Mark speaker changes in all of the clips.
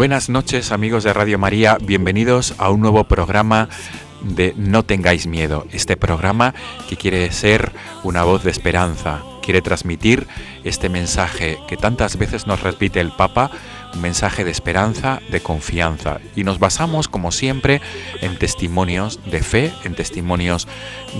Speaker 1: Buenas noches amigos de Radio María, bienvenidos a un nuevo programa de No tengáis miedo, este programa que quiere ser una voz de esperanza, quiere transmitir este mensaje que tantas veces nos repite el Papa, un mensaje de esperanza, de confianza. Y nos basamos, como siempre, en testimonios de fe, en testimonios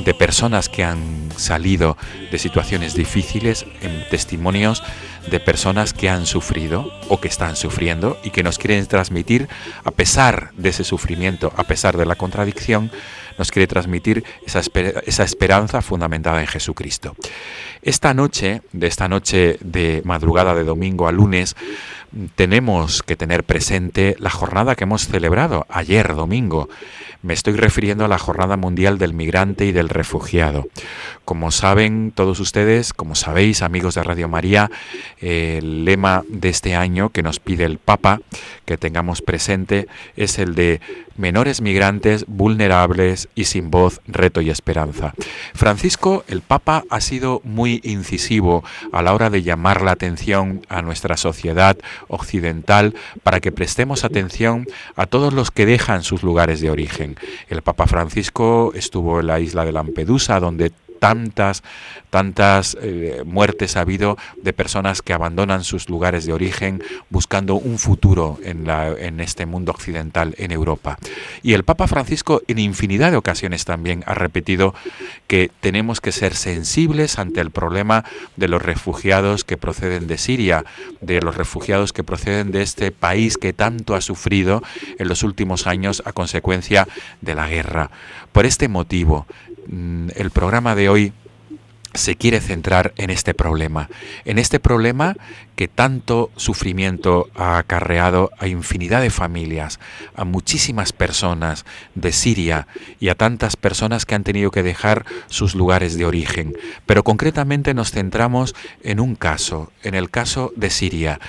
Speaker 1: de personas que han salido de situaciones difíciles, en testimonios de personas que han sufrido o que están sufriendo y que nos quieren transmitir, a pesar de ese sufrimiento, a pesar de la contradicción, nos quiere transmitir esa, esa esperanza fundamentada en Jesucristo. Esta noche, de esta noche de madrugada de domingo a lunes, tenemos que tener presente la jornada que hemos celebrado ayer domingo. Me estoy refiriendo a la Jornada Mundial del Migrante y del Refugiado. Como saben todos ustedes, como sabéis amigos de Radio María, el lema de este año que nos pide el Papa que tengamos presente es el de menores migrantes, vulnerables y sin voz, reto y esperanza. Francisco, el Papa, ha sido muy incisivo a la hora de llamar la atención a nuestra sociedad occidental para que prestemos atención a todos los que dejan sus lugares de origen. El Papa Francisco estuvo en la isla de Lampedusa, donde tantas, tantas eh, muertes ha habido de personas que abandonan sus lugares de origen buscando un futuro en, la, en este mundo occidental, en Europa. Y el Papa Francisco en infinidad de ocasiones también ha repetido que tenemos que ser sensibles ante el problema de los refugiados que proceden de Siria, de los refugiados que proceden de este país que tanto ha sufrido en los últimos años a consecuencia de la guerra. Por este motivo, el programa de hoy se quiere centrar en este problema, en este problema que tanto sufrimiento ha acarreado a infinidad de familias, a muchísimas personas de Siria y a tantas personas que han tenido que dejar sus lugares de origen. Pero concretamente nos centramos en un caso, en el caso de Siria.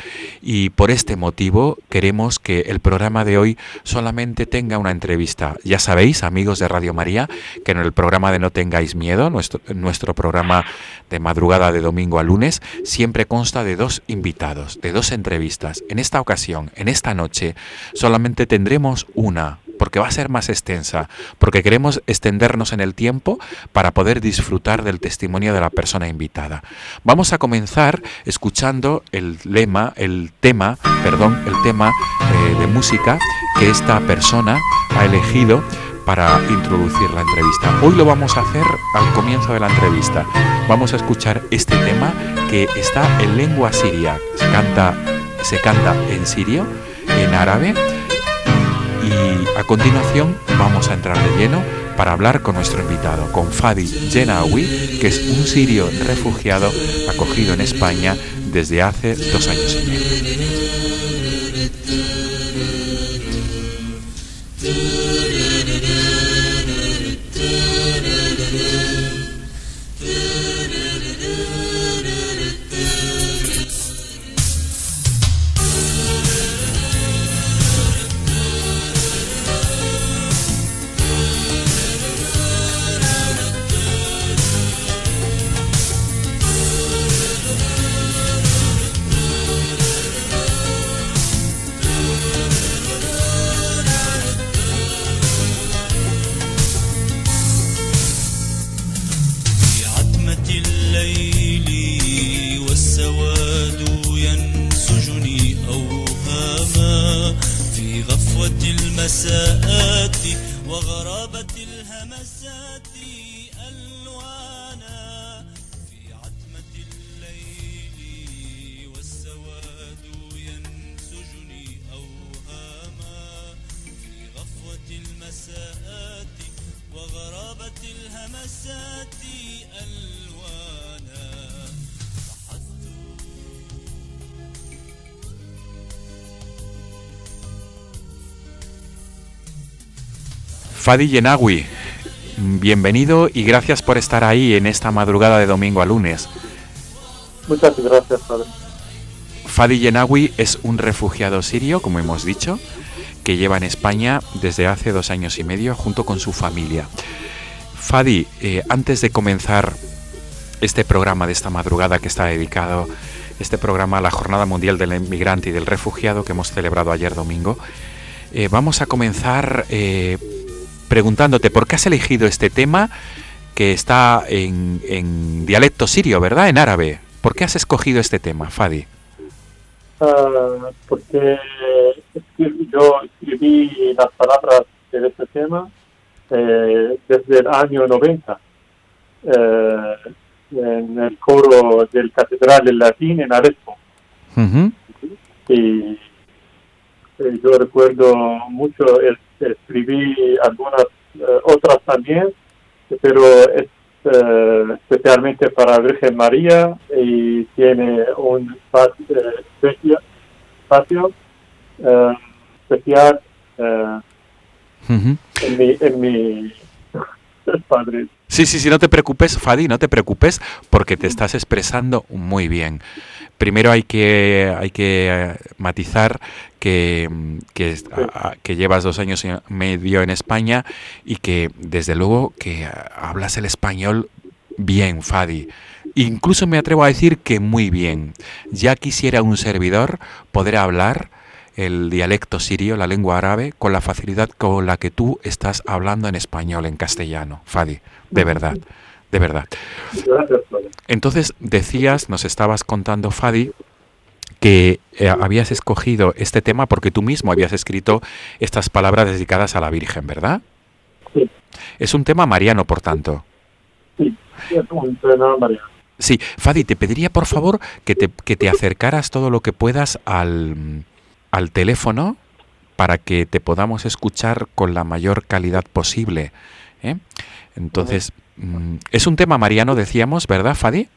Speaker 1: Y por este motivo queremos que el programa de hoy solamente tenga una entrevista. Ya sabéis, amigos de Radio María, que en el programa de No tengáis miedo, nuestro, nuestro programa de madrugada de domingo a lunes, siempre consta de dos invitados invitados, de dos entrevistas. En esta ocasión, en esta noche, solamente tendremos una, porque va a ser más extensa, porque queremos extendernos en el tiempo para poder disfrutar del testimonio de la persona invitada. Vamos a comenzar escuchando el lema, el tema, perdón, el tema eh, de música que esta persona ha elegido para introducir la entrevista. Hoy lo vamos a hacer al comienzo de la entrevista. Vamos a escuchar este tema que está en lengua siria. Se canta, se canta en sirio, en árabe. Y a continuación vamos a entrar de lleno para hablar con nuestro invitado, con Fadi Jenawi, que es un sirio refugiado acogido en España desde hace dos años y medio. Fadi Yenawi, bienvenido y gracias por estar ahí en esta madrugada de domingo a lunes.
Speaker 2: Muchas gracias, padre.
Speaker 1: Fadi Yenawi es un refugiado sirio, como hemos dicho, que lleva en España desde hace dos años y medio junto con su familia. Fadi, eh, antes de comenzar este programa de esta madrugada que está dedicado, este programa a la Jornada Mundial del Inmigrante y del Refugiado que hemos celebrado ayer domingo, eh, vamos a comenzar eh, preguntándote por qué has elegido este tema que está en, dialecto sirio, ¿verdad? En árabe. ¿Por qué has escogido este tema, Fadi?
Speaker 2: Ah, porque yo escribí las palabras de este tema eh, desde el año 90 eh, en el coro del Catedral del Latín en Arepo. y, yo recuerdo mucho el escribí algunas eh, otras también, pero es eh, especialmente para Virgen María y tiene un espacio, espacio eh, especial en mi, en mi padre.
Speaker 1: Sí, sí, sí, no te preocupes, Fadi, no te preocupes, porque te estás expresando muy bien. Primero hay que, hay que eh, matizar que, que, llevas dos años y medio en España y que desde luego que hablas el español bien, Fadi. Incluso me atrevo a decir que muy bien. Ya quisiera un servidor poder hablar el dialecto sirio, la lengua árabe, con la facilidad con la que tú estás hablando en español, en castellano, Fadi, de verdad de verdad. Entonces decías, nos estabas contando, Fadi, que eh, habías escogido este tema porque tú mismo habías escrito estas palabras dedicadas a la Virgen, ¿verdad?
Speaker 2: Sí.
Speaker 1: Es un tema mariano, por tanto.
Speaker 2: Sí, es un tema mariano.
Speaker 1: Sí, Fadi, te pediría por favor que te, que te acercaras todo lo que puedas al, al teléfono para que te podamos escuchar con la mayor calidad posible. ¿eh? Entonces, Mm, es un tema mariano, decíamos, ¿verdad, Fadi?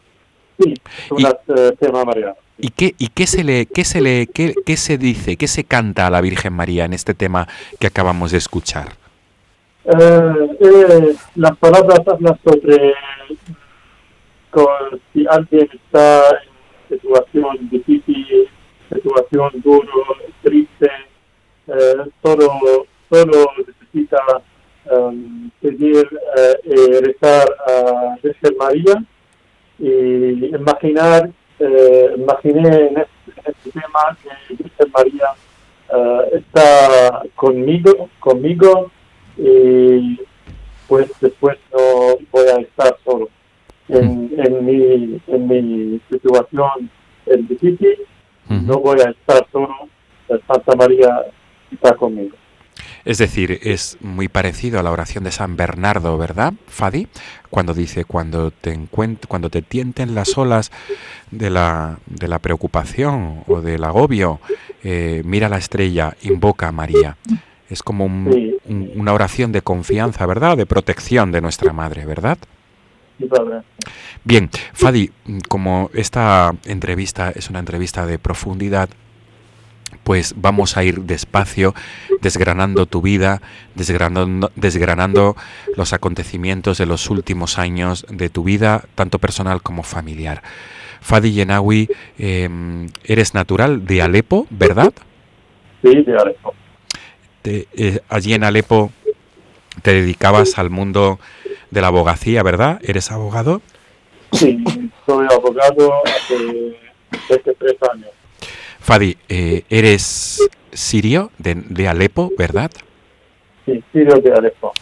Speaker 2: Sí, un eh, tema mariano.
Speaker 1: ¿Y qué, y qué se le, qué se le, qué, qué, se dice, qué se canta a la Virgen María en este tema que acabamos de escuchar?
Speaker 2: Eh, eh, las palabras hablan sobre si alguien está en situación difícil, situación duro, triste, solo, solo necesita um, pedir eh, eh, rezar a Virgen María y imaginar, eh, imaginé en este, este, tema que Virgen María eh, está conmigo, conmigo y pues después no voy a estar solo. En, en, mi, en mi situación es difícil, no voy a estar solo, Santa María está conmigo.
Speaker 1: Es decir, es muy parecido a la oración de San Bernardo, ¿verdad, Fadi? Cuando dice, cuando te, cuando te tienten las olas de la, de la preocupación o del agobio, eh, mira la estrella, invoca a María. Es como una oración de confianza, ¿verdad? De protección de nuestra Madre, ¿verdad? Bien, Fadi, como esta entrevista es una entrevista de profundidad, pues vamos a ir despacio desgranando tu vida, desgranando, desgranando los acontecimientos de los últimos años de tu vida, tanto personal como familiar. Fadi Yenawi, em, eres natural de Alepo, ¿verdad?
Speaker 2: Sí, de Alepo.
Speaker 1: Eh, allí en Alepo te dedicabas al mundo de la abogacía, ¿verdad? ¿Eres abogado?
Speaker 2: Sí, soy abogado hace, hace tres años.
Speaker 1: Fadi, eh, eres sirio de, Alepo, ¿verdad?
Speaker 2: Sí, sirio de Alepo.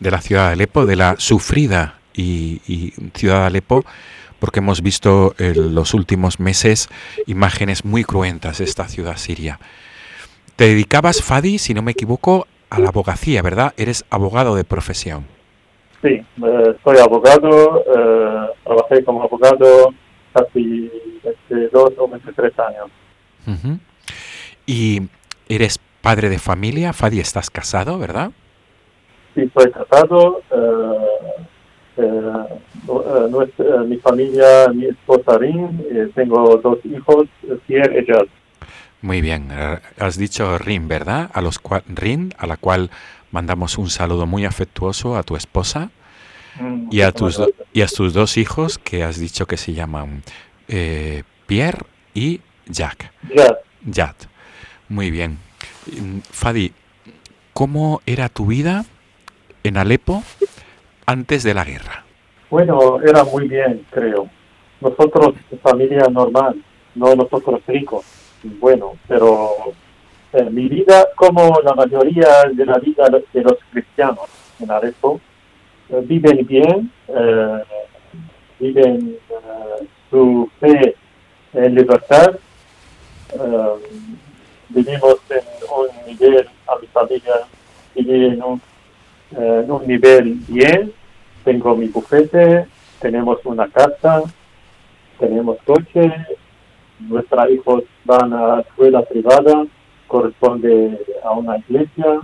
Speaker 1: De la ciudad de Alepo, de la sufrida y, ciudad de Alepo, porque hemos visto en los últimos meses imágenes muy cruentas de esta ciudad siria. Te dedicabas, Fadi, si no me equivoco, a la abogacía, ¿verdad? Eres abogado de profesión.
Speaker 2: Sí, eh, soy abogado, eh, trabajé como abogado casi este, dos o tres años.
Speaker 1: Ujú. Y eres padre de familia, Fadi, estás casado, ¿verdad?
Speaker 2: Sí, soy casado. eh, eh, eh, nuestra- mi familia, mi esposa Rin, tengo dos hijos, Pierre y Jazz.
Speaker 1: Muy bien, eh, has dicho Rin, ¿verdad? A los Rin, a la cual mandamos un saludo muy afectuoso a tu esposa
Speaker 2: Mm,
Speaker 1: y a tus, do- y a tus dos hijos que has dicho que se llaman eh, Pierre y Jack.
Speaker 2: Jazz.
Speaker 1: Yad. Muy bien. Fadi, ¿cómo era tu vida en Alepo antes de la guerra?
Speaker 2: Bueno, era muy bien, creo. Nosotros, familia normal, no nosotros ricos. Bueno, pero mi vida, como la mayoría de la vida de los cristianos en Arepo, eh, viven bien, eh, viven eh, su fe en libertad. eh, vivimos en un nivel, a mi familia vive en un, en un nivel bien, tengo mi bufete, tenemos una casa, tenemos coche, nuestros hijos van a escuela privada, corresponde a una iglesia,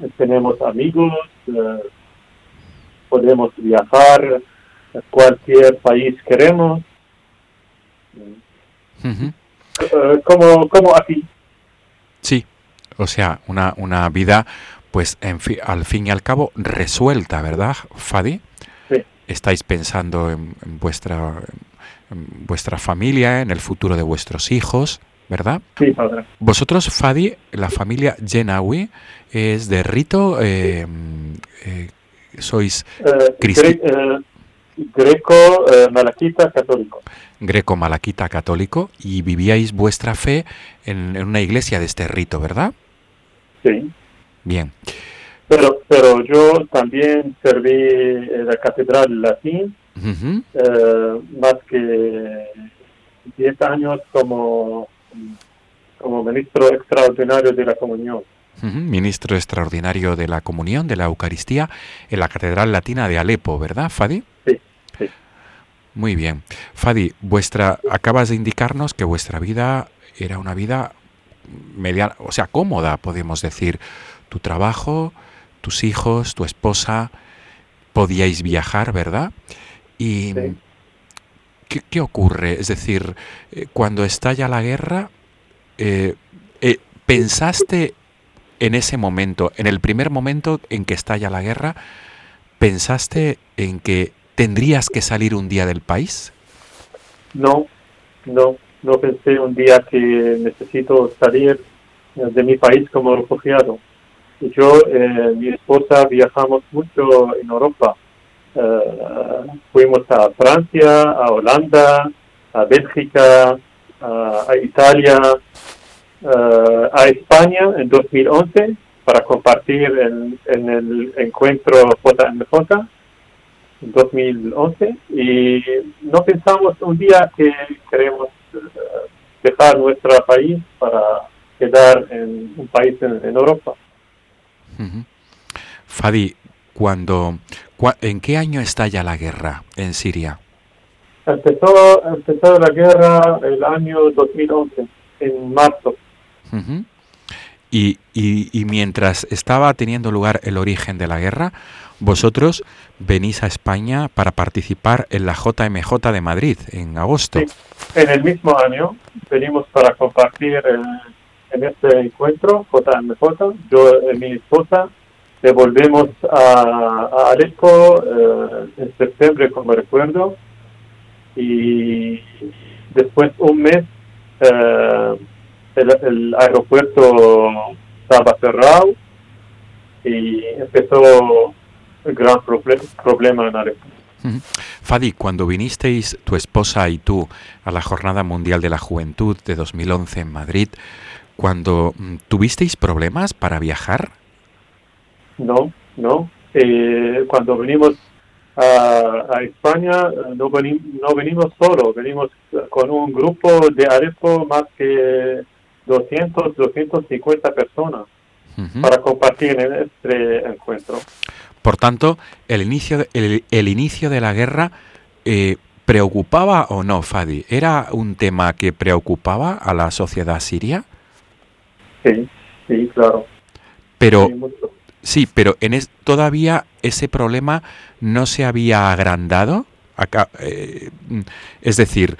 Speaker 2: eh, tenemos amigos, eh, podemos viajar a cualquier país queremos,
Speaker 1: Ujú.
Speaker 2: Eh, como, como aquí.
Speaker 1: Sí, o sea, una, una vida, pues, en fi- al fin y al cabo, resuelta, ¿verdad, Fadi? Estáis pensando en, en vuestra, en vuestra familia, en el futuro de vuestros hijos, ¿verdad?
Speaker 2: Sí, padre.
Speaker 1: Vosotros, Fadi, la familia Jenawi, es de rito, eh, eh, sois
Speaker 2: Eh,
Speaker 1: Cristi-
Speaker 2: gre- eh, greco, eh, malaquita, católico.
Speaker 1: greco-malaquita católico y vivíais vuestra fe en, en una iglesia de este rito, ¿verdad?
Speaker 2: Sí.
Speaker 1: Bien.
Speaker 2: Pero, pero yo también serví en la Catedral Latín eh, más que 10 años como, como ministro extraordinario de la comunión.
Speaker 1: Ministro extraordinario de la comunión, de la Eucaristía, en la Catedral Latina de Alepo, ¿verdad, Fadi?
Speaker 2: Sí, sí.
Speaker 1: Muy bien. Fadi, vuestra, acabas de indicarnos que vuestra vida era una vida mediana, o sea, cómoda, podemos decir. Tu trabajo, tus hijos, tu esposa, podíais viajar, ¿verdad? Y
Speaker 2: Sí.
Speaker 1: ¿qué, qué ocurre? Es decir, eh, cuando estalla la guerra, eh, eh, ¿pensaste en ese momento, en el primer momento en que estalla la guerra, pensaste en que tendrías que salir un día del país?
Speaker 2: No, no, no pensé un día que necesito salir de mi país como refugiado. Yo, eh, mi esposa, viajamos mucho en Europa. Eh, fuimos a Francia, a Holanda, a Bélgica, a Italia, eh, a España en 2011 para compartir en, en el encuentro JMJ en 2011 y no pensamos un día que queremos eh, dejar nuestro país para quedar en un país en, en Europa.
Speaker 1: Fadi, cuando, cua- ¿en qué año estalla la guerra en Siria?
Speaker 2: Empezó, empezó la guerra el año 2011, en marzo.
Speaker 1: Y, y- y mientras estaba teniendo lugar el origen de la guerra, vosotros venís a España para participar en la JMJ de Madrid en agosto.
Speaker 2: Sí. En el mismo año venimos para compartir en este encuentro JMJ. Yo y mi esposa devolvemos a, a Alepo eh, en septiembre, como recuerdo, y después un mes eh, el, aeropuerto estaba cerrado y empezó el gran proble- problema en Alepo.
Speaker 1: Ujú. Fadi, cuando vinisteis tu esposa y tú a la Jornada Mundial de la Juventud de 2011 en Madrid, cuando mm, tuvisteis problemas para viajar,
Speaker 2: No, no. Eh, cuando venimos a, a España, eh, no, veni- no venimos solo, venimos con un grupo de Arepo más que 200, 250 personas. para compartir en este encuentro.
Speaker 1: Por tanto, el inicio de, el, el inicio de la guerra eh, preocupaba o no, Fadi. ¿Era un tema que preocupaba a la sociedad siria?
Speaker 2: Sí, sí, claro.
Speaker 1: Pero sí, pero en es, todavía ese problema no se había agrandado. Acá, eh, es decir,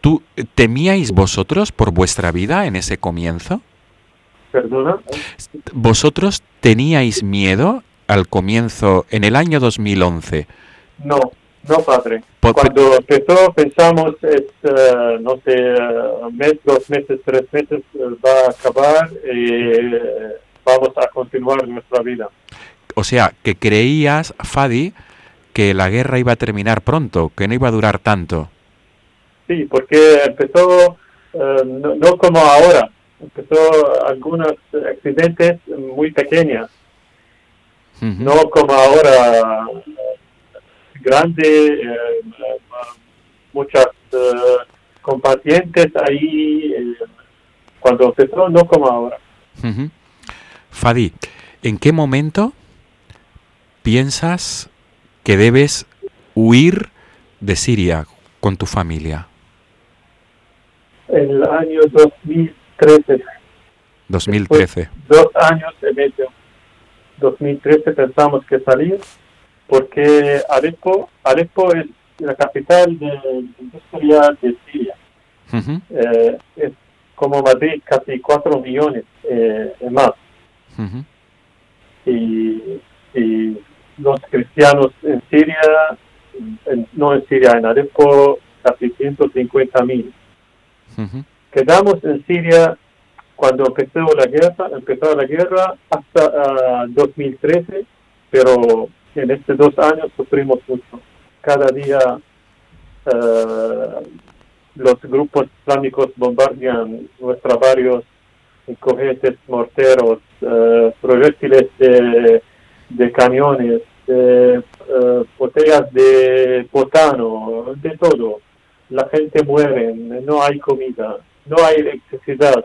Speaker 1: ¿tú temíais vosotros por vuestra vida en ese comienzo?
Speaker 2: ¿Perdona?
Speaker 1: ¿Vosotros teníais miedo al comienzo, en el año 2011?
Speaker 2: No, no, padre. Cuando empezó pensamos, es, uh, no sé, uh, mes, dos meses, tres meses, uh, va a acabar y vamos a continuar nuestra vida.
Speaker 1: O sea, que creías, Fadi, que la guerra iba a terminar pronto, que no iba a durar tanto.
Speaker 2: Sí, porque empezó no, no como ahora, empezó algunos accidentes muy pequeños no como ahora grande, eh, muchas uh, compartientes ahí, eh, cuando empezó, no como ahora.
Speaker 1: Fadi, ¿en qué momento piensas que debes huir de Siria con tu familia?
Speaker 2: En el año 2013.
Speaker 1: 2013.
Speaker 2: dos años y medio. 2013 pensamos que salir porque Alepo, Alepo es la capital de la industria de Siria. eh, es como Madrid, casi 4 millones eh, más. y, y, los cristianos en Siria, en, no en Siria, en Alepo, casi 150 mil. Quedamos en Siria cuando empezó la guerra, empezó la guerra hasta 2013, pero en estos dos años sufrimos mucho. Cada día uh, los grupos islámicos bombardean nuestros barrios cohetes, morteros, uh, proyectiles de, de camiones, de, uh, botellas de botano, de todo. La gente muere, no hay comida, no hay electricidad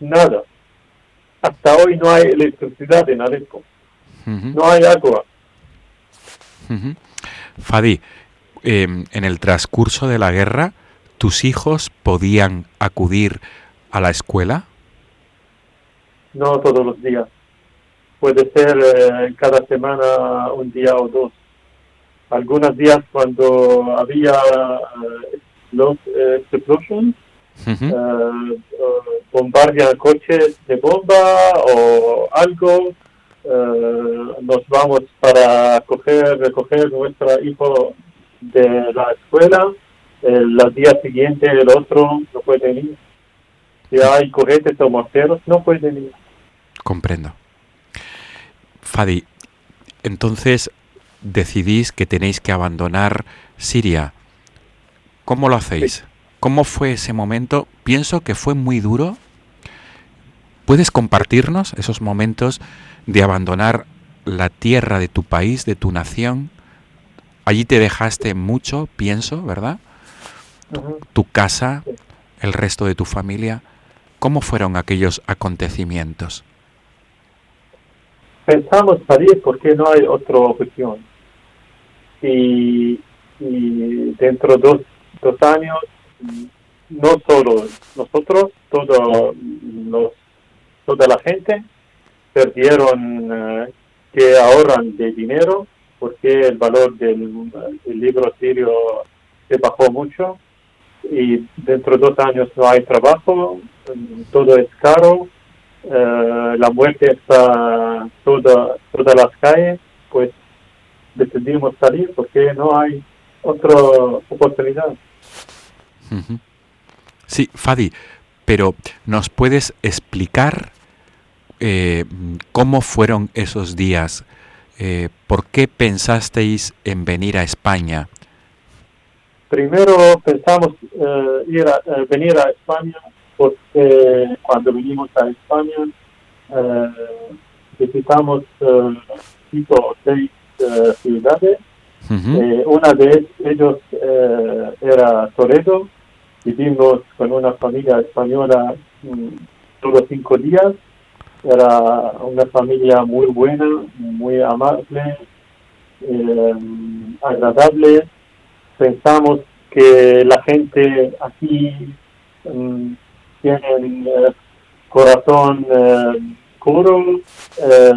Speaker 2: nada. Hasta hoy no hay electricidad en Alepo. No hay agua.
Speaker 1: Fadi, eh, en el transcurso de la guerra, ¿tus hijos podían acudir a la escuela?
Speaker 2: No todos los días. Puede ser eh, cada semana un día o dos. Algunos días cuando había uh, los explosions, uh bombardean coches de bomba o algo, nos vamos para coger, recoger nuestro hijo de la escuela, el, día siguiente el otro no puede ir. Si hay cohetes o morteros, no pueden ir.
Speaker 1: Comprendo. Fadi, entonces decidís que tenéis que abandonar Siria. ¿Cómo lo hacéis? ¿Cómo fue ese momento? Pienso que fue muy duro. ¿Puedes compartirnos esos momentos de abandonar la tierra de tu país, de tu nación? Allí te dejaste mucho, pienso, ¿verdad? Tu, tu casa, el resto de tu familia. ¿Cómo fueron aquellos acontecimientos?
Speaker 2: Pensamos salir porque no hay otra opción. Y, y dentro de dos, dos años no solo nosotros, todo los, toda la gente perdieron eh, que ahorran de dinero porque el valor del, libro sirio se bajó mucho y dentro de dos años no hay trabajo, todo es caro, eh, la muerte está toda, todas las calles, pues decidimos salir porque no hay otra oportunidad.
Speaker 1: Sí, Fadi, pero ¿nos puedes explicar eh, cómo fueron esos días? Eh, ¿Por qué pensasteis en venir a España?
Speaker 2: Primero pensamos eh, ir a, eh, venir a España porque cuando vinimos a España eh, visitamos eh, cinco o seis ciudades. Eh, una de ellos era Toledo. Vivimos con una familia española mm, solo cinco días Era una familia muy buena, muy amable, eh, agradable. Pensamos que la gente aquí um, tiene eh, corazón eh, puro, eh,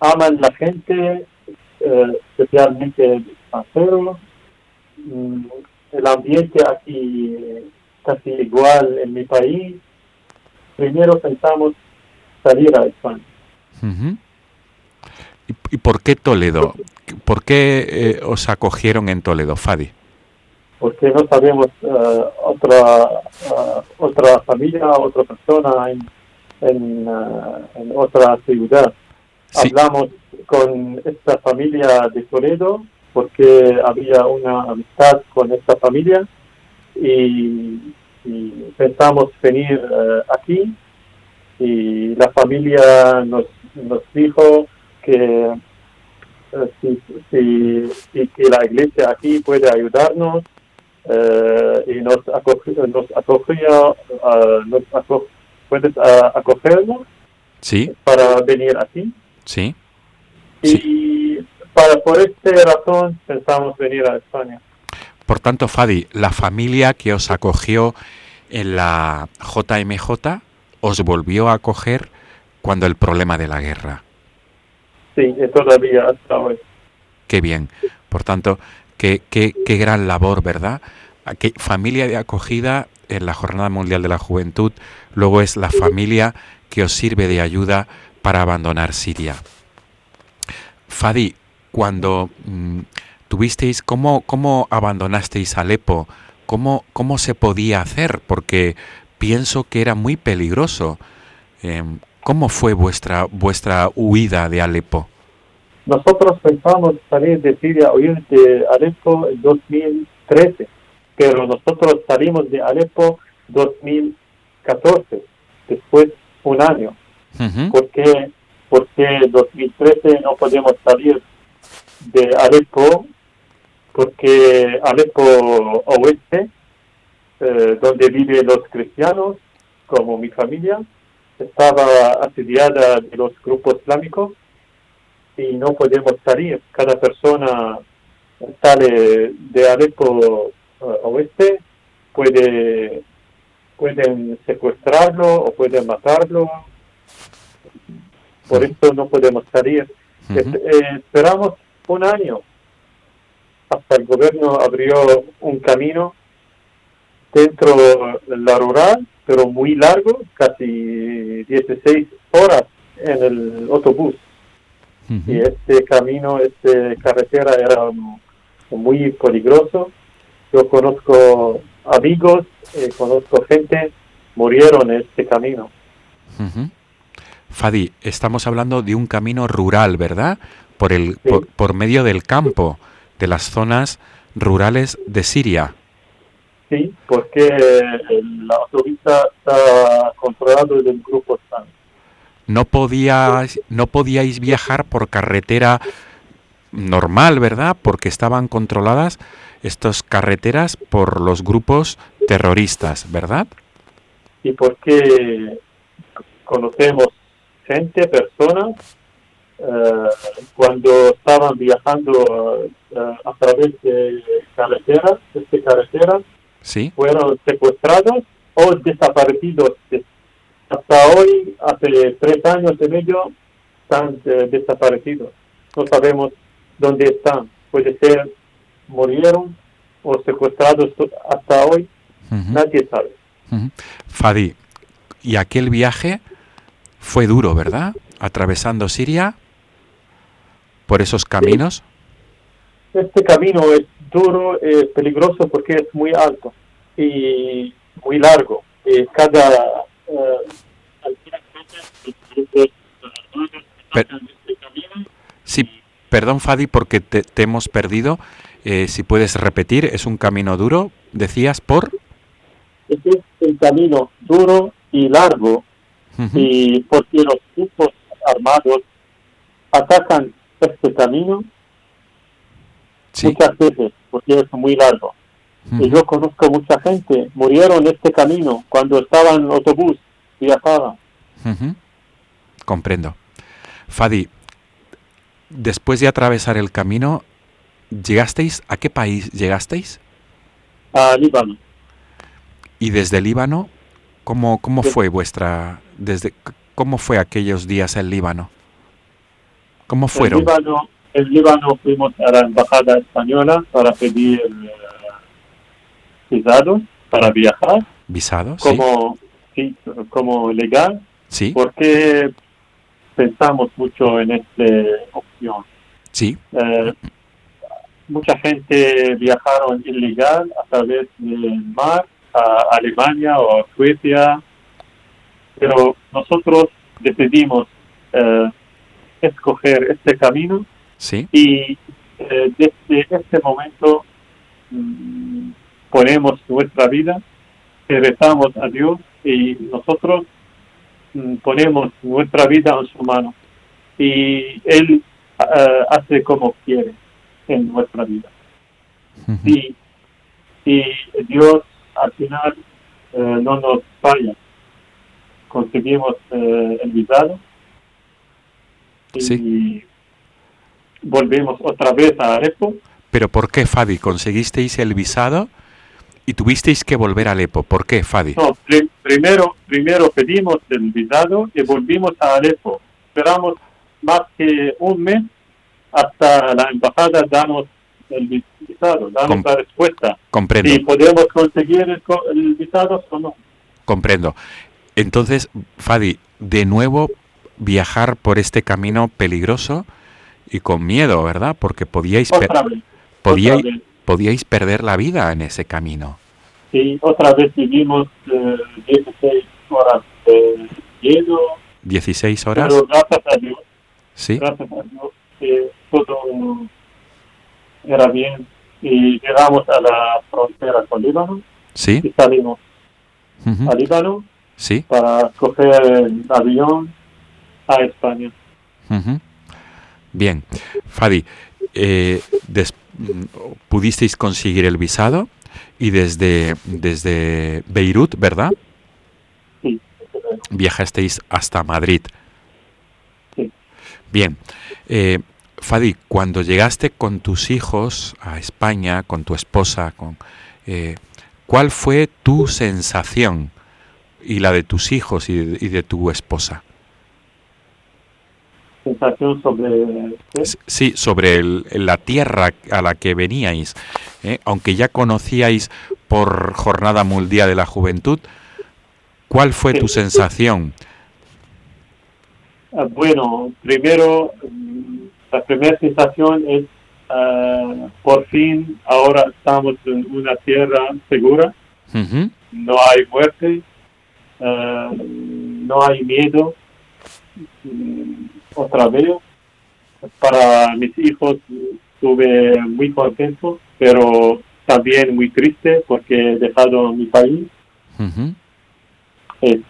Speaker 2: aman la gente, especialmente el extranjero. Mm, el ambiente aquí casi igual en mi país. Primero pensamos salir a España.
Speaker 1: ¿Y, por qué Toledo? ¿Por qué eh, os acogieron en Toledo, Fadi?
Speaker 2: Porque no sabemos eh, otra uh, otra familia, otra persona en, en, en otra ciudad. Hablamos con esta familia de Toledo porque había una amistad con esta familia y, pensamos venir aquí y la familia nos, nos dijo que eh, si, si, que la iglesia aquí puede ayudarnos eh, y nos, acogió, nos acogía, uh, nos puedes acogernos
Speaker 1: sí.
Speaker 2: para venir aquí.
Speaker 1: Sí.
Speaker 2: Y para por esta razón pensamos venir a España.
Speaker 1: Por tanto, Fadi, la familia que os acogió en la JMJ os volvió a acoger cuando el problema de la guerra.
Speaker 2: Sí, todavía hasta hoy.
Speaker 1: Qué bien. Por tanto, qué, qué, qué gran labor, ¿verdad? Qué familia de acogida en la Jornada Mundial de la Juventud, luego es la familia que os sirve de ayuda para abandonar Siria. Fadi, cuando mm, tuvisteis, ¿cómo, ¿cómo abandonasteis Alepo? ¿Cómo, ¿Cómo se podía hacer? Porque pienso que era muy peligroso. Em, ¿Cómo fue vuestra, vuestra huida de Alepo?
Speaker 2: Nosotros pensamos salir de Siria, huir de Alepo en 2013, pero nosotros salimos de Alepo 2014, después un año. porque Porque en 2013 no podemos salir de Alepo, porque Alepo oeste, eh, donde viven los cristianos, como mi familia, estaba asediada de los grupos islámicos y no podemos salir. Cada persona sale de Alepo uh, oeste, puede, pueden secuestrarlo o pueden matarlo. Por eso no podemos salir. Eh, esperamos un año hasta el gobierno abrió un camino dentro de la rural pero muy largo, casi 16 horas en el autobús. Y este camino, esta carretera era muy peligroso. Yo conozco amigos, eh, conozco gente, murieron en este camino.
Speaker 1: Fadi, estamos hablando de un camino rural, ¿verdad? Por, el, por medio del campo, de las zonas rurales de Siria.
Speaker 2: Sí, porque la autopista está controlada del grupo SAN.
Speaker 1: No podíais, no podíais viajar por carretera normal, ¿verdad? Porque estaban controladas estas carreteras por los grupos terroristas, ¿verdad?
Speaker 2: Y porque conocemos gente, personas, eh, cuando estaban viajando eh, a través de carreteras, de este carreteras, fueron secuestrados o desaparecidos. Hasta hoy, hace tres años y medio, están eh, desaparecidos. No sabemos dónde están. Puede ser murieron o secuestrados hasta hoy. Nadie sabe.
Speaker 1: Fadi, y aquel viaje fue duro, ¿verdad? Atravesando Siria por esos caminos.
Speaker 2: Este camino es duro, es peligroso porque es muy alto y muy largo. Y cada
Speaker 1: sí, perdón Fadi porque te, hemos perdido. Eh, si puedes repetir, es un camino duro, decías por...
Speaker 2: Es un camino duro y largo y porque los grupos armados atacan este camino muchas veces porque es muy largo. Y yo conozco mucha gente, murieron en este camino cuando estaban en autobús, viajaban.
Speaker 1: Ujú. Comprendo. Fadi, después de atravesar el camino, ¿llegasteis a qué país llegasteis?
Speaker 2: a Líbano.
Speaker 1: Y desde Líbano, ¿cómo, cómo
Speaker 2: Sí.
Speaker 1: fue vuestra desde cómo fue aquellos días en Líbano? ¿Cómo fueron?
Speaker 2: Líbano, en Líbano fuimos a la embajada española para pedir eh, visados para viajar
Speaker 1: ¿Visados? Sí.
Speaker 2: como sí, como legal
Speaker 1: Sí.
Speaker 2: porque pensamos mucho en esta opción.
Speaker 1: Sí.
Speaker 2: Eh, mucha gente viajaron ilegal a través del mar a Alemania o a Suecia, pero nosotros decidimos eh, escoger este camino
Speaker 1: Sí.
Speaker 2: y eh, desde este momento mm, ponemos nuestra vida, rezamos a Dios y nosotros mm, ponemos nuestra vida en su mano y Él eh, hace como quiere en nuestra vida. Y, y Dios al final eh, no nos falla. Conseguimos el visado y
Speaker 1: Sí.
Speaker 2: volvemos otra vez a Alepo.
Speaker 1: Pero ¿por qué, Fadi? ¿Conseguisteis el visado y tuvisteis que volver a Alepo? ¿Por qué, Fadi?
Speaker 2: No, pri- primero, primero pedimos el visado y volvimos a Alepo. Esperamos más que un mes hasta la embajada damos el vi- visado, damos
Speaker 1: Com-
Speaker 2: la respuesta.
Speaker 1: Comprendo.
Speaker 2: Si podemos conseguir el, el visado o no.
Speaker 1: Comprendo. Entonces, Fadi, de nuevo viajar por este camino peligroso y con miedo, ¿verdad? Porque podíais, per-
Speaker 2: Otra vez.
Speaker 1: podíais, podíais perder la vida en ese camino.
Speaker 2: Sí, otra vez vivimos eh, 16 horas de hielo,
Speaker 1: 16 horas,
Speaker 2: pero gracias a Dios,
Speaker 1: ¿sí?
Speaker 2: gracias a Dios, que todo era bien y llegamos a la frontera con Líbano
Speaker 1: ¿Sí?
Speaker 2: y salimos
Speaker 1: Ujú.
Speaker 2: a Líbano
Speaker 1: ¿Sí?
Speaker 2: para coger el avión a España.
Speaker 1: Ujú. Bien. Fadi, eh, pudisteis conseguir el visado y desde, desde Beirut, ¿verdad?
Speaker 2: Sí,
Speaker 1: Viajasteis hasta Madrid.
Speaker 2: Sí.
Speaker 1: Bien. Eh, Fadi, cuando llegaste con tus hijos a España, con tu esposa, con, eh, ¿cuál fue tu sensación y la de tus hijos y de, y de tu esposa?
Speaker 2: Sensación sobre
Speaker 1: Sí, sobre el- la tierra a la que veníais, ¿eh? aunque ya conocíais por Jornada Mundial de la Juventud, ¿cuál fue tu sensación?
Speaker 2: Ah, Bueno, primero, mm, la primera sensación es, ah, por fin, ahora estamos en una tierra segura, no hay muerte, ah, no hay miedo, mm, otra vez. Para mis hijos estuve muy contento, pero también muy triste porque he dejado mi país, es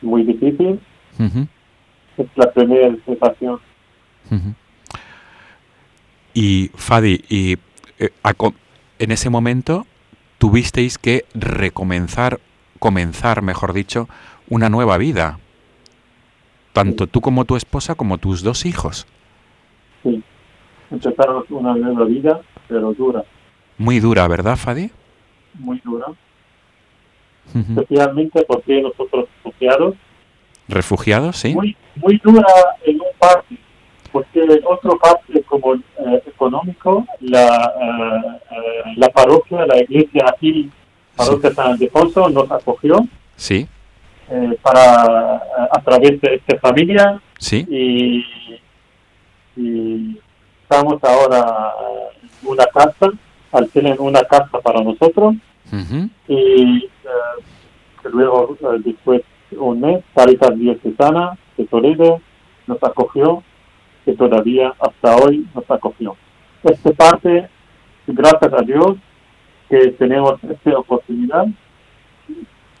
Speaker 2: muy difícil, es la primera sensación.
Speaker 1: Y Fadi, y, eh, a en ese momento tuvisteis que recomenzar, comenzar, mejor dicho, una nueva vida. Tanto tú como tu esposa como tus dos hijos.
Speaker 2: Sí, empezamos una nueva vida, pero dura,
Speaker 1: Muy dura, ¿verdad, Fadi?
Speaker 2: muy dura, especialmente porque nosotros refugiados,
Speaker 1: ¿Refugiados, sí?
Speaker 2: muy, muy dura en un parte, porque en otro parte como eh, económico, la, eh, eh, la parroquia, la iglesia aquí, parroquia San Ildefonso, nos acogió.
Speaker 1: Sí,
Speaker 2: eh, para eh, a través de esta familia
Speaker 1: sí.
Speaker 2: y, y estamos ahora en una casa, alquilen una casa para nosotros y eh, luego eh, después de un mes Caritas Diocesana de Toledo nos acogió que todavía hasta hoy nos acogió. Esta parte, gracias a Dios que tenemos esta oportunidad,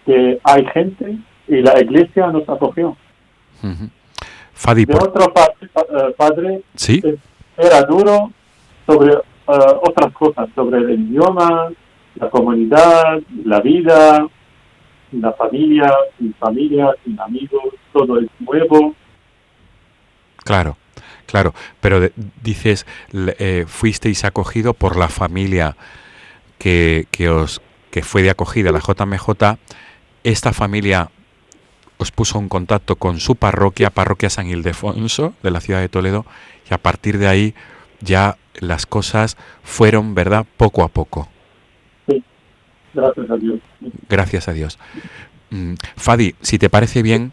Speaker 2: que hay gente y la iglesia nos acogió.
Speaker 1: Fadi,
Speaker 2: De
Speaker 1: por-
Speaker 2: pa- eh, padre,
Speaker 1: sí,
Speaker 2: eh, era duro sobre eh, otras cosas, sobre el idioma, la comunidad, la vida, la familia, sin familia, sin amigos, todo es nuevo.
Speaker 3: Claro, claro, pero dices, eh, fuisteis acogido por la familia que, que, os que fue de acogida la JMJ, esta familia os puso en contacto con su parroquia, parroquia San Ildefonso de la ciudad de Toledo, y a partir de ahí ya las cosas fueron, ¿verdad?, poco a poco.
Speaker 2: Sí, gracias a Dios.
Speaker 3: Gracias a Dios. Mm, Fadi, si te parece bien,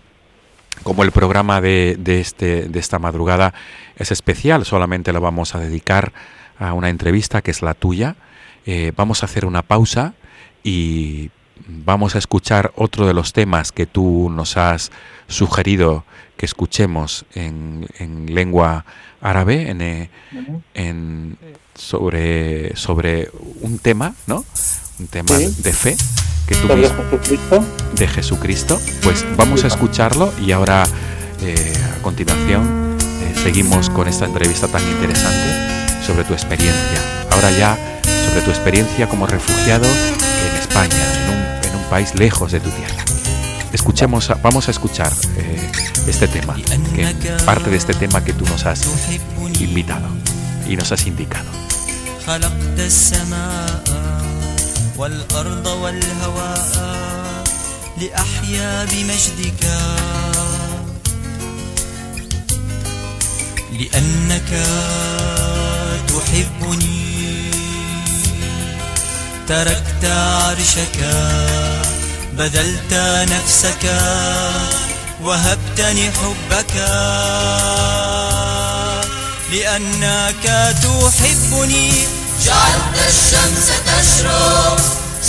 Speaker 3: como el programa de, de, este, de esta madrugada es especial, solamente lo vamos a dedicar a una entrevista que es la tuya, eh, vamos a hacer una pausa y vamos a escuchar otro de los temas que tú nos has sugerido que escuchemos en, lengua árabe, eh, en, sobre, sobre un tema, ¿no? Un tema de fe que tú de Jesucristo. Pues vamos a escucharlo y ahora eh, a continuación eh, seguimos con esta entrevista tan interesante sobre tu experiencia. Ahora ya sobre tu experiencia como refugiado en España, país lejos de tu tierra. Escuchemos, vamos a escuchar eh, este tema, que parte de este tema que tú nos has invitado y nos has indicado. تركت عرشك بذلت نفسك وهبتني حبك. لأنك تحبني. جعلت الشمس تشرق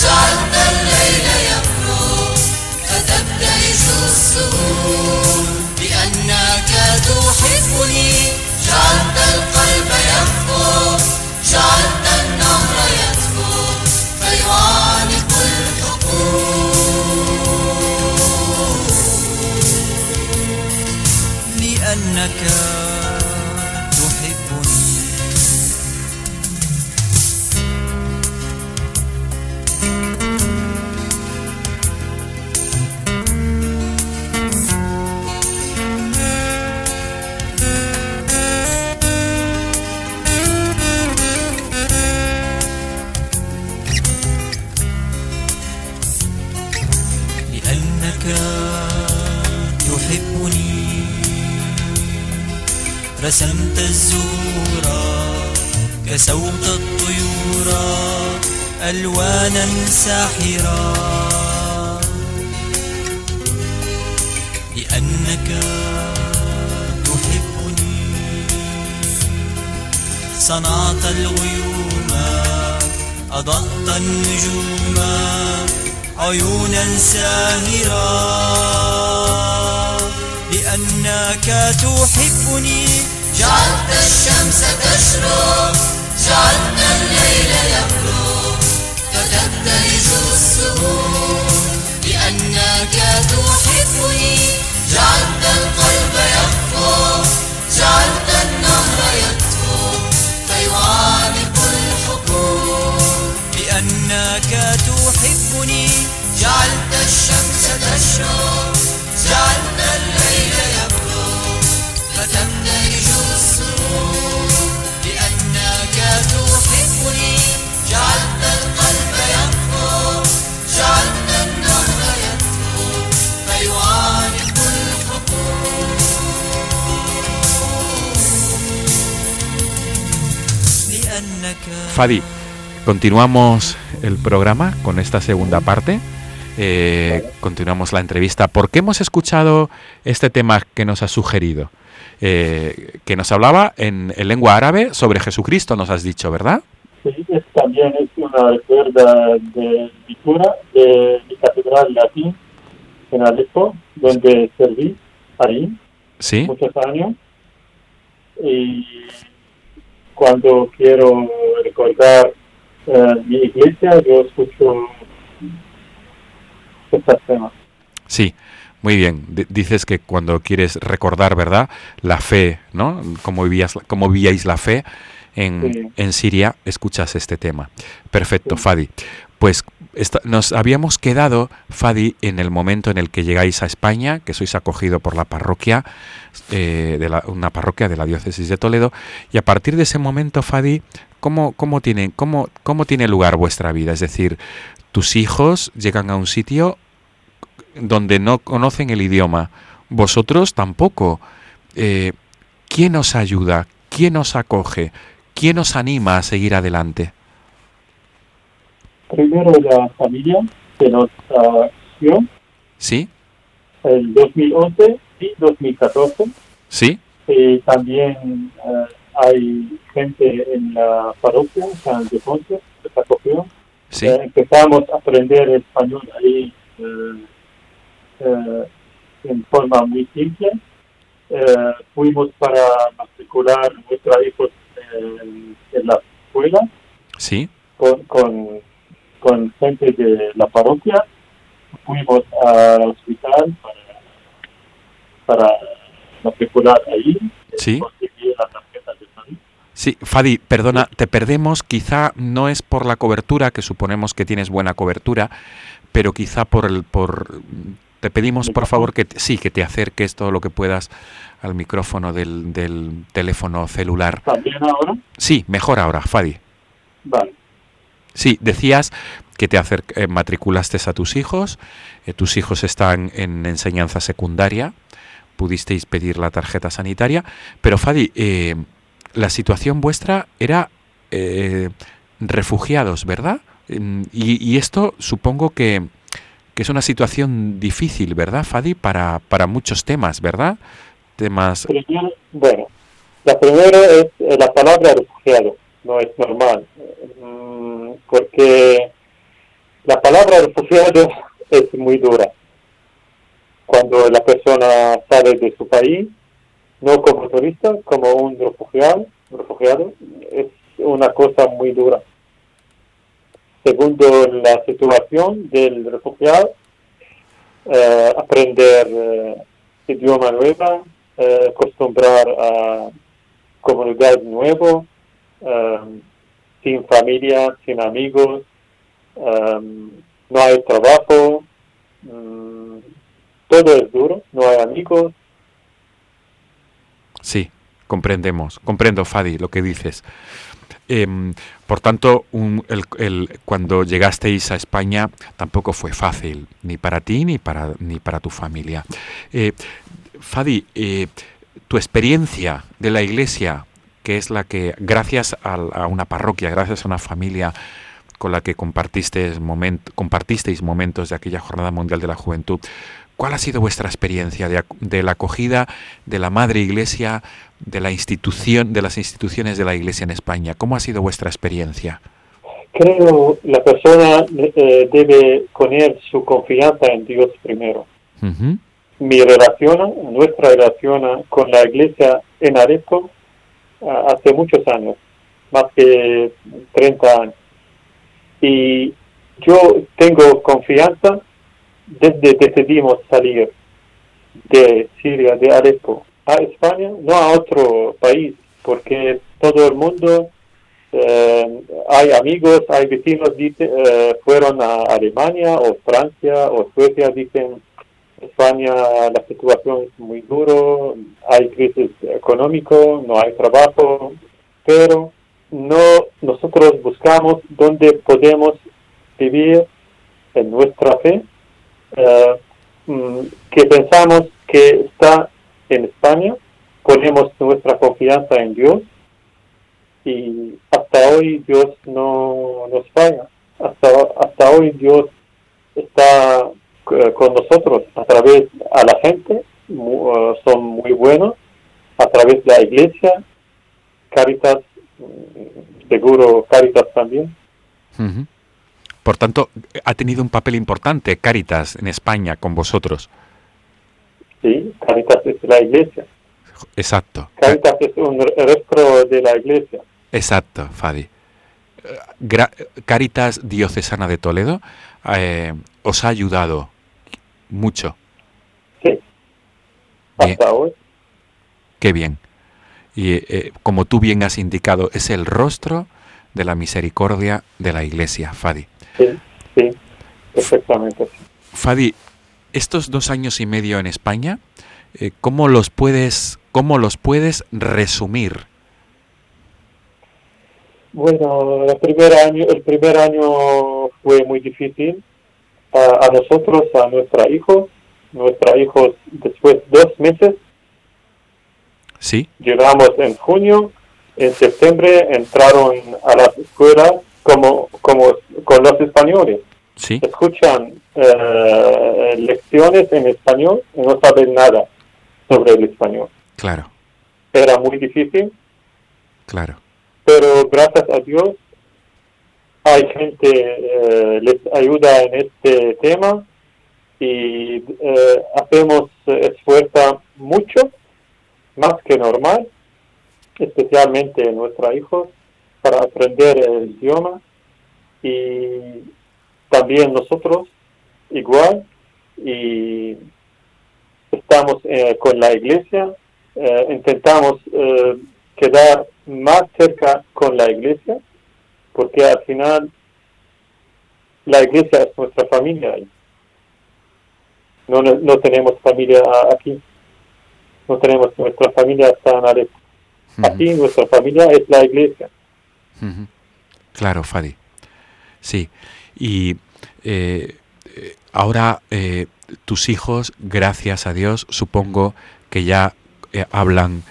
Speaker 3: جعلت الليل يبرق فتبتئس السهول لأنك تحبني. جعلت القلب يخفق جعلت النهر يطفو ويعانق الحقول لأنك ألوانا ساحرة لأنك تحبني. صنعت الغيوم أضأت النجوم عيونا ساهرة لأنك تحبني. جعلت الشمس تشرق جعلنا الليل يبرق. فتبتهج السهول لأنك تحبني. جعلت القلب يخفق جعلت النهر يطفو فيعانق الحقوق لأنك تحبني. جعلت الشمس تشرق جعلنا الليل يبرق فتبتهج Fadi, continuamos el programa con esta segunda parte. Eh, continuamos la entrevista. ¿Por qué hemos escuchado este tema que nos ha sugerido? Eh, que nos hablaba en, lengua árabe sobre Jesucristo, nos has dicho, ¿verdad?
Speaker 2: Sí, también es una recuerda de lectura de mi catedral latín en Alepo, donde serví ahí
Speaker 3: ¿Sí?
Speaker 2: muchos años. Y cuando quiero recordar eh, mi iglesia, yo escucho estos temas.
Speaker 3: Sí, muy bien. dices que cuando quieres recordar, ¿verdad? La fe, ¿no? Cómo, vivías, cómo vivíais la fe en, en Siria, escuchas este tema. Perfecto, Fadi.
Speaker 1: Pues nos habíamos quedado, Fadi, en el momento en el que llegáis a España, que sois acogido por la parroquia, eh, de la, una parroquia de la diócesis de Toledo, y a partir de ese momento, Fadi, ¿cómo, cómo, tiene, cómo, cómo tiene lugar vuestra vida? Es decir, tus hijos llegan a un sitio donde no conocen el idioma, vosotros tampoco. Eh, ¿Quién os ayuda? ¿Quién os acoge? ¿Quién os anima a seguir adelante?
Speaker 2: Primero la familia que nos dio.
Speaker 1: Sí.
Speaker 2: El 2011 y 2014.
Speaker 1: Sí.
Speaker 2: Y también eh, hay gente en la parroquia, San Ildefonso, que se acogió.
Speaker 1: Sí.
Speaker 2: Eh, empezamos a aprender español ahí eh, en forma muy simple. fuimos para matricular nuestros hijos en, la escuela.
Speaker 1: Sí.
Speaker 2: Con, con con gente de la parroquia, fuimos al hospital para, para matricular ahí.
Speaker 1: Sí. Sí, Fadi, perdona, te perdemos, quizá no es por la cobertura, que suponemos que tienes buena cobertura, pero quizá por el por te pedimos por favor que sí, que te acerques todo lo que puedas al micrófono del, del teléfono celular.
Speaker 2: ¿También ahora?
Speaker 1: Sí, mejor ahora, Fadi.
Speaker 2: Vale.
Speaker 1: Sí, decías que te eh, matriculaste a tus hijos, eh, tus hijos están en enseñanza secundaria, pudisteis pedir la tarjeta sanitaria, pero Fadi, eh, la situación vuestra era refugiados, ¿verdad? Mm, y, esto supongo que, que, es una situación difícil, ¿verdad, Fadi? Para, para muchos temas, ¿verdad? Temas...
Speaker 2: Bueno, la primera es la palabra refugiado, no es normal porque la palabra refugiado es muy dura. Cuando la persona sale de su país, no como turista, como un refugiado, refugiado es una cosa muy dura. Segundo, la situación del refugiado, eh, aprender eh, idioma nuevo, eh, acostumbrar a comunidad nuevo, sin familia, sin amigos, em, no hay trabajo, mm, todo es duro, no hay amigos.
Speaker 1: Sí, comprendemos, comprendo Fadi lo que dices. Em, por tanto, el, cuando llegasteis a España tampoco fue fácil, ni para ti ni para, ni para tu familia. Eh, Fadi, eh, tu experiencia de la iglesia que es la que, gracias a, una parroquia, gracias a una familia con la que compartisteis, compartisteis momentos de aquella Jornada Mundial de la Juventud, ¿cuál ha sido vuestra experiencia de, la acogida de la Madre Iglesia, de la institución, de las instituciones de la Iglesia en España? ¿Cómo ha sido vuestra experiencia?
Speaker 2: Creo la persona eh, debe poner su confianza en Dios primero. Mi relación, nuestra relación con la Iglesia en Areco hace muchos años, más que 30 años. Y yo tengo confianza desde que decidimos salir de Siria, de Alepo, a España, no a otro país, porque todo el mundo, eh, hay amigos, hay vecinos, dice, eh, fueron a Alemania o Francia o Suecia, dicen, España la situación es muy duro, hay crisis económico, no hay trabajo, pero no nosotros buscamos donde podemos vivir en nuestra fe, eh, mm, que pensamos que está en España, ponemos nuestra confianza en Dios y hasta hoy Dios no nos falla, hasta, hasta hoy Dios está con nosotros a través a la gente, uh, son muy buenos, a través de la iglesia, Caritas, mm, seguro Caritas también.
Speaker 1: Por tanto, ha tenido un papel importante Caritas en España con vosotros.
Speaker 2: Sí, Caritas es la iglesia.
Speaker 1: Exacto.
Speaker 2: Caritas es un resto de la iglesia.
Speaker 1: Exacto, Fadi. Caritas Diocesana de Toledo eh, os ha ayudado mucho.
Speaker 2: Sí. Hasta hoy.
Speaker 1: Qué bien. Y eh, como tú bien has indicado, es el rostro de la misericordia de la Iglesia, Fadi.
Speaker 2: Sí. perfectamente.
Speaker 1: Fadi, estos dos años y medio en España, eh, ¿cómo los puedes, cómo los puedes resumir?
Speaker 2: Bueno, el primer año, el primer año fue muy difícil a, a nosotros, a nuestra hijo, nuestra hijos después de dos meses.
Speaker 1: Sí.
Speaker 2: Llegamos en junio, en septiembre entraron a las escuelas como, como con los españoles.
Speaker 1: Sí.
Speaker 2: Escuchan eh, lecciones en español y no saben nada sobre el español.
Speaker 1: Claro,
Speaker 2: Era muy difícil,
Speaker 1: claro.
Speaker 2: pero gracias a Dios hay gente eh, les ayuda en este tema y eh, hacemos esfuerzo mucho más que normal especialmente nuestros hijos para aprender el idioma y también nosotros igual y estamos eh, con la iglesia eh, intentamos eh, quedar más cerca con la iglesia porque al final la iglesia es nuestra familia no, no, no tenemos familia aquí no tenemos nuestra familia está en Aleppo aquí nuestra familia es la iglesia.
Speaker 1: Claro, Fadi. Sí. Y eh, eh, ahora eh, tus hijos, gracias a Dios, supongo que ya eh, hablan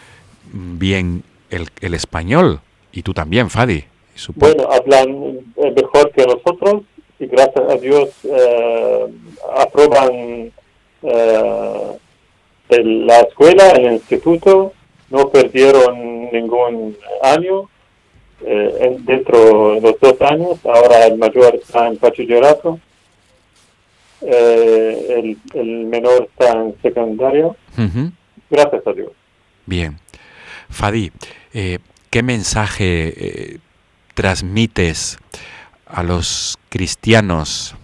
Speaker 1: bien el, el español. Y tú también, Fadi. Supongo.
Speaker 2: Bueno, hablan eh, mejor que nosotros y gracias a Dios eh, aprueban eh, en la escuela, el instituto, no perdieron ningún año. eh, en- dentro de los dos años, ahora el mayor está en bachillerato, el, el menor está en secundaria,
Speaker 1: Ujú.
Speaker 2: gracias a Dios.
Speaker 1: Bien. Fadi, eh, ¿qué mensaje transmites a los cristianos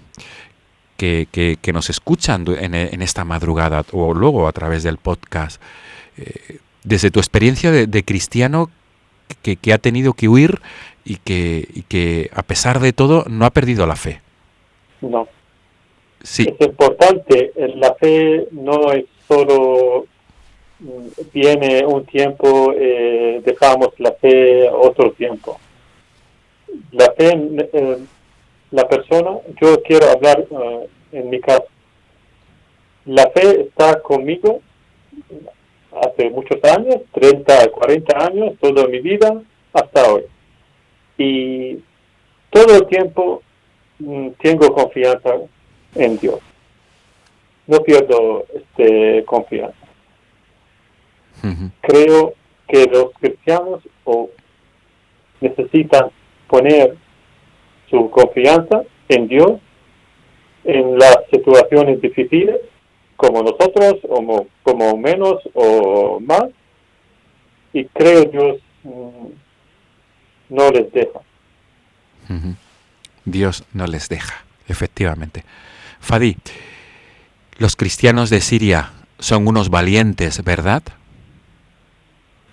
Speaker 1: que, que- que nos escuchan en, en esta madrugada o luego a través del podcast? Eh, desde tu experiencia de, de cristiano que, que ha tenido que huir y que, y que a pesar de todo no ha perdido la fe.
Speaker 2: No.
Speaker 1: Sí,
Speaker 2: Es importante, eh, la fe no es solo mm, viene un tiempo, eh, dejamos la fe otro tiempo. La fe, eh, la persona, yo quiero hablar eh, en mi caso, la fe está conmigo hace muchos años, 30, 40 años, toda mi vida, hasta hoy. Y todo el tiempo mm, tengo confianza en Dios. No pierdo este confianza. Creo que los cristianos o necesitan poner su confianza en Dios en las situaciones difíciles, como nosotros, o mo- como menos o más, y creo Dios mm, no les deja.
Speaker 1: Dios no les deja, efectivamente. Fadi, los cristianos de Siria son unos valientes, ¿verdad?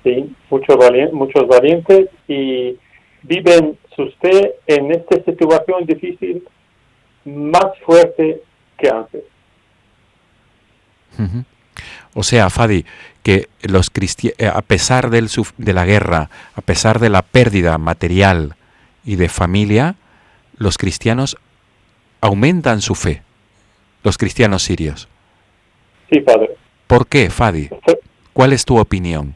Speaker 2: Sí, muchos, valien- muchos valientes y viven fe en esta situación difícil más fuerte que antes.
Speaker 1: O sea, Fadi, que los eh, a pesar del suf- de la guerra, a pesar de la pérdida material y de familia, los cristianos aumentan su fe, los cristianos sirios.
Speaker 2: Sí, Padre.
Speaker 1: ¿Por qué, Fadi? ¿Cuál es tu opinión?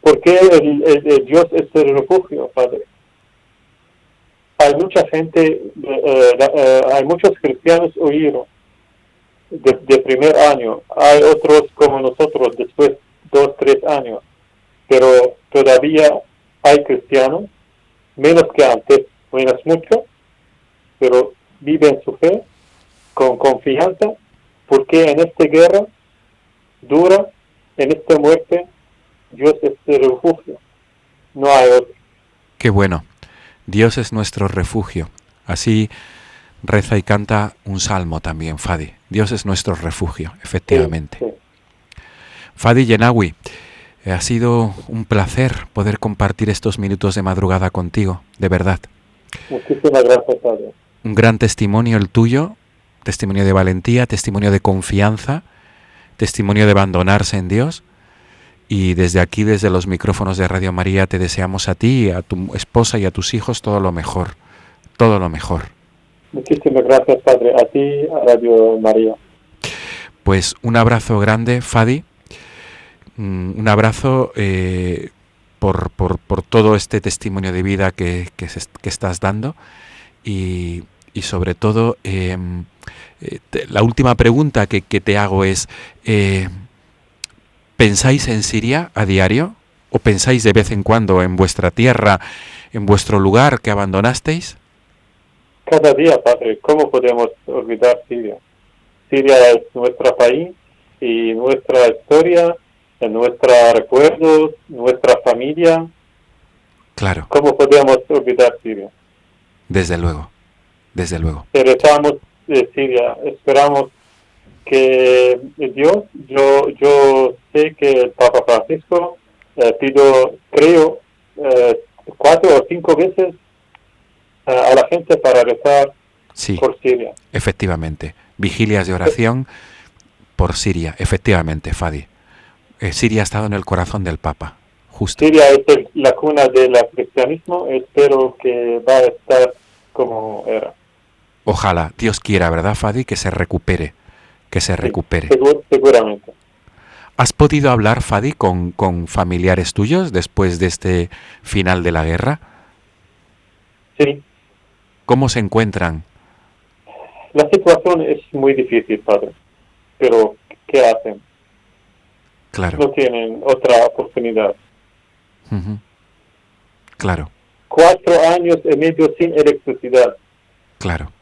Speaker 2: Porque el, el- el Dios es el refugio, Padre. Hay mucha gente, eh, eh, eh, hay muchos cristianos huyeron de, de primer año. Hay otros como nosotros después dos, tres años. Pero todavía hay cristianos, menos que antes, menos mucho, pero viven su fe con confianza, porque en esta guerra dura, en esta muerte, Dios es el refugio. No hay otro.
Speaker 1: Qué bueno. Dios es nuestro refugio. Así reza y canta un salmo también, Fadi. Dios es nuestro refugio, efectivamente.
Speaker 2: Sí, sí.
Speaker 1: Fadi Yenawi, eh, ha sido un placer poder compartir estos minutos de madrugada contigo, de verdad.
Speaker 2: Muchísimas gracias, Padre.
Speaker 1: un gran testimonio el tuyo, testimonio de valentía, testimonio de confianza, testimonio de abandonarse en Dios. Y desde aquí, desde los micrófonos de Radio María, te deseamos a ti, a tu esposa y a tus hijos todo lo mejor, todo lo mejor.
Speaker 2: Muchísimas gracias, Padre, a ti, a Radio María.
Speaker 1: Pues un abrazo grande, Fadi, mm, un abrazo eh, por, por, por, todo este testimonio de vida que, que, que estás dando y, y sobre todo, eh, te, la última pregunta que, que te hago es, eh, ¿pensáis en Siria a diario? ¿O pensáis de vez en cuando en vuestra tierra, en vuestro lugar que abandonasteis?
Speaker 2: Cada día, Padre, ¿cómo podemos olvidar Siria? Siria es nuestro país y nuestra historia, nuestros recuerdos, nuestra familia.
Speaker 1: Claro.
Speaker 2: ¿Cómo podemos olvidar Siria?
Speaker 1: Desde luego, desde luego.
Speaker 2: Regresamos de Siria, esperamos que Dios, yo, yo sé que el Papa Francisco eh, pido, creo, eh, cuatro o cinco veces eh, a la gente para rezar
Speaker 1: sí,
Speaker 2: por Siria.
Speaker 1: Efectivamente, vigilias de oración por Siria, efectivamente, Fadi. Eh, Siria ha estado en el corazón del Papa, justo.
Speaker 2: Siria es el, la cuna del cristianismo, espero que va a estar como era.
Speaker 1: Ojalá, Dios quiera, ¿verdad, Fadi? Que se recupere, que se recupere.
Speaker 2: Segur, seguramente.
Speaker 1: ¿Has podido hablar, Fadi, con, con, familiares tuyos después de este final de la guerra?
Speaker 2: Sí.
Speaker 1: ¿Cómo se encuentran?
Speaker 2: La situación es muy difícil, padre. Pero, ¿qué hacen?
Speaker 1: Claro.
Speaker 2: No tienen otra oportunidad.
Speaker 1: Uh -huh. Claro.
Speaker 2: Cuatro años y medio sin electricidad.
Speaker 1: Claro.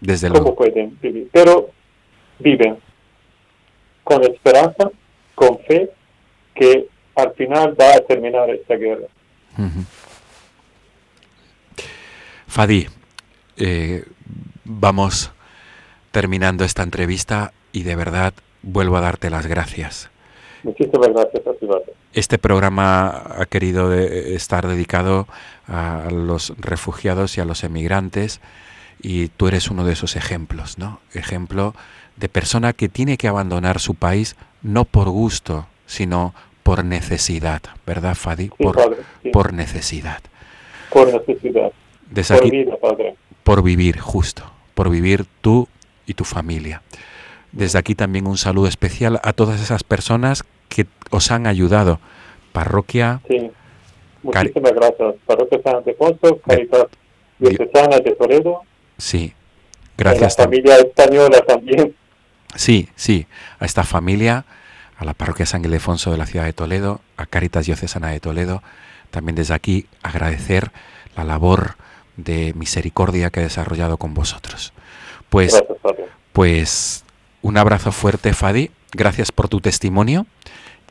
Speaker 1: Desde
Speaker 2: ¿Cómo
Speaker 1: luego.
Speaker 2: pueden vivir? Pero viven con esperanza, con fe, que al final va a terminar esta guerra.
Speaker 1: Uh -huh. Fadi, eh, vamos terminando esta entrevista y de verdad vuelvo a darte las gracias.
Speaker 2: Muchísimas gracias a ti.
Speaker 1: Este programa ha querido de estar dedicado a los refugiados y a los emigrantes y tú eres uno de esos ejemplos, ¿no? Ejemplo de persona que tiene que abandonar su país no por gusto, sino por necesidad, ¿verdad, Fadi?
Speaker 2: Sí,
Speaker 1: por,
Speaker 2: padre, sí.
Speaker 1: por necesidad.
Speaker 2: Por necesidad. Por vida, padre.
Speaker 1: por vivir, justo, por vivir tú y tu familia. Desde aquí también un saludo especial a todas esas personas que os han ayudado. Parroquia,
Speaker 2: Sí. Muchísimas gracias. Parroquia San Caritas Diocesana de Toledo,
Speaker 1: sí. Gracias
Speaker 2: la familia española también.
Speaker 1: Sí, sí, a esta familia, a la parroquia San Ildefonso de la ciudad de Toledo, a Caritas Diocesana de Toledo, también desde aquí agradecer la labor de misericordia que he desarrollado con vosotros. Pues,
Speaker 2: Gracias,
Speaker 1: pues un abrazo fuerte, Fadi, gracias por tu testimonio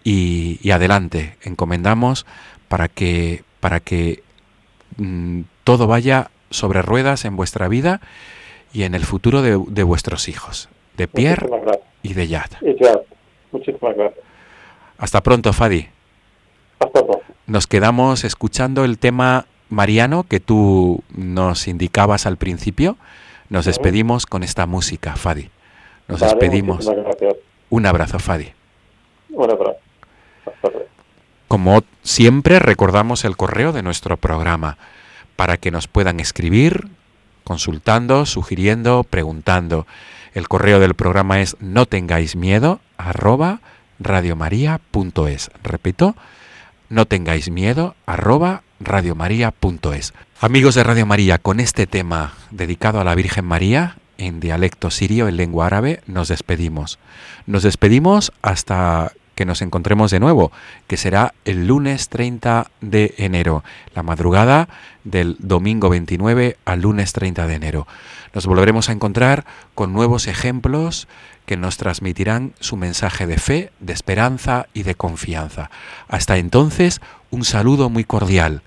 Speaker 1: y, y adelante, encomendamos para que, para que mm, todo vaya sobre ruedas en vuestra vida y en el futuro de, de vuestros hijos, de Pierre y de Yad.
Speaker 2: Y ya, muchísimas gracias.
Speaker 1: Hasta pronto, Fadi.
Speaker 2: Hasta luego.
Speaker 1: Nos quedamos escuchando el tema mariano que tú nos indicabas al principio. Nos despedimos con esta música, Fadi. Nos
Speaker 2: Vale,
Speaker 1: despedimos. Un abrazo, Fadi.
Speaker 2: Un abrazo. Hasta.
Speaker 1: Como siempre, recordamos el correo de nuestro programa para que nos puedan escribir consultando, sugiriendo, preguntando. El correo del programa es no tengáis miedo arroba radiomaria.es. Repito, no tengáis miedo arroba radiomaria.es. Amigos de Radio María, con este tema dedicado a la Virgen María en dialecto sirio, en lengua árabe, nos despedimos. Nos despedimos hasta que nos encontremos de nuevo, que será el lunes 30 de enero, la madrugada del domingo 29 al lunes 30 de enero. Nos volveremos a encontrar con nuevos ejemplos que nos transmitirán su mensaje de fe, de esperanza y de confianza. Hasta entonces, un saludo muy cordial.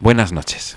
Speaker 1: Buenas noches.